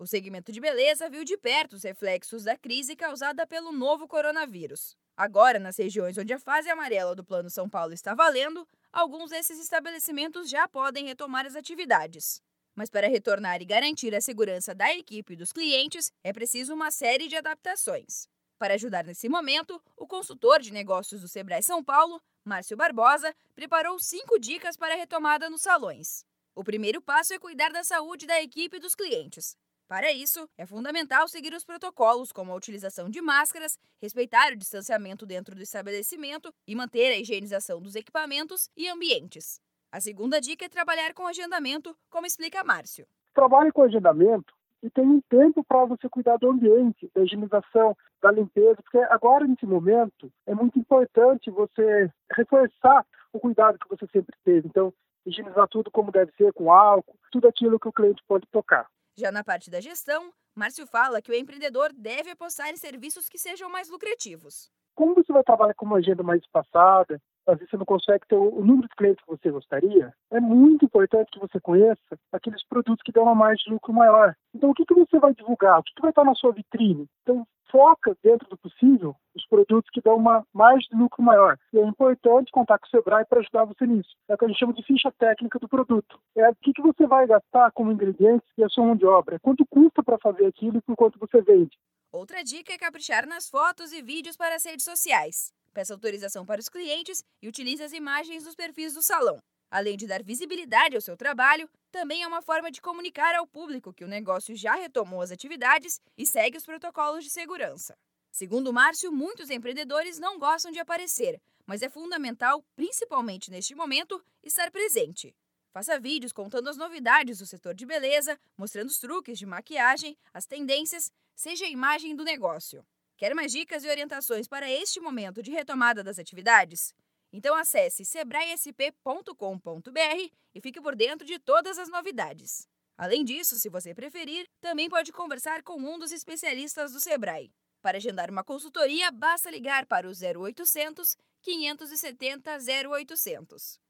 O segmento de beleza viu de perto os reflexos da crise causada pelo novo coronavírus. Agora, nas regiões onde a fase amarela do Plano São Paulo está valendo, alguns desses estabelecimentos já podem retomar as atividades. Mas para retornar e garantir a segurança da equipe e dos clientes, é preciso uma série de adaptações. Para ajudar nesse momento, o consultor de negócios do Sebrae São Paulo, Márcio Barbosa, preparou cinco dicas para a retomada nos salões. O primeiro passo é cuidar da saúde da equipe e dos clientes. Para isso, é fundamental seguir os protocolos, como a utilização de máscaras, respeitar o distanciamento dentro do estabelecimento e manter a higienização dos equipamentos e ambientes. A segunda dica é trabalhar com agendamento, como explica Márcio. Trabalhe com agendamento e tem um tempo para você cuidar do ambiente, da higienização, da limpeza, porque agora, nesse momento, é muito importante você reforçar o cuidado que você sempre teve. Então, higienizar tudo como deve ser, com álcool, tudo aquilo que o cliente pode tocar. Já na parte da gestão, Márcio fala que o empreendedor deve apostar em serviços que sejam mais lucrativos. Como você vai trabalhar com uma agenda mais espaçada, às vezes você não consegue ter o número de clientes que você gostaria, é muito importante que você conheça aqueles produtos que dão uma margem de lucro maior. Então, o que, que você vai divulgar? O que, que vai estar na sua vitrine? Então, foca, dentro do possível, os produtos que dão uma de lucro maior. E é importante contar com o Sebrae para ajudar você nisso. É o que a gente chama de ficha técnica do produto. É o que, que você vai gastar como ingredientes e a sua mão de obra. Quanto custa para fazer aquilo e por quanto você vende. Outra dica é caprichar nas fotos e vídeos para as redes sociais. Peça autorização para os clientes e utilize as imagens dos perfis do salão. Além de dar visibilidade ao seu trabalho, também é uma forma de comunicar ao público que o negócio já retomou as atividades e segue os protocolos de segurança. Segundo Márcio, muitos empreendedores não gostam de aparecer, mas é fundamental, principalmente neste momento, estar presente. Faça vídeos contando as novidades do setor de beleza, mostrando os truques de maquiagem, as tendências, seja a imagem do negócio. Quer mais dicas e orientações para este momento de retomada das atividades? Então acesse sebraesp.com.br e fique por dentro de todas as novidades. Além disso, se você preferir, também pode conversar com um dos especialistas do Sebrae. Para agendar uma consultoria, basta ligar para o 0800 570 0800.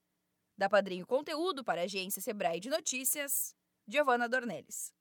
Da Padrinho Conteúdo para a agência Sebrae de Notícias, Giovana Dornelles.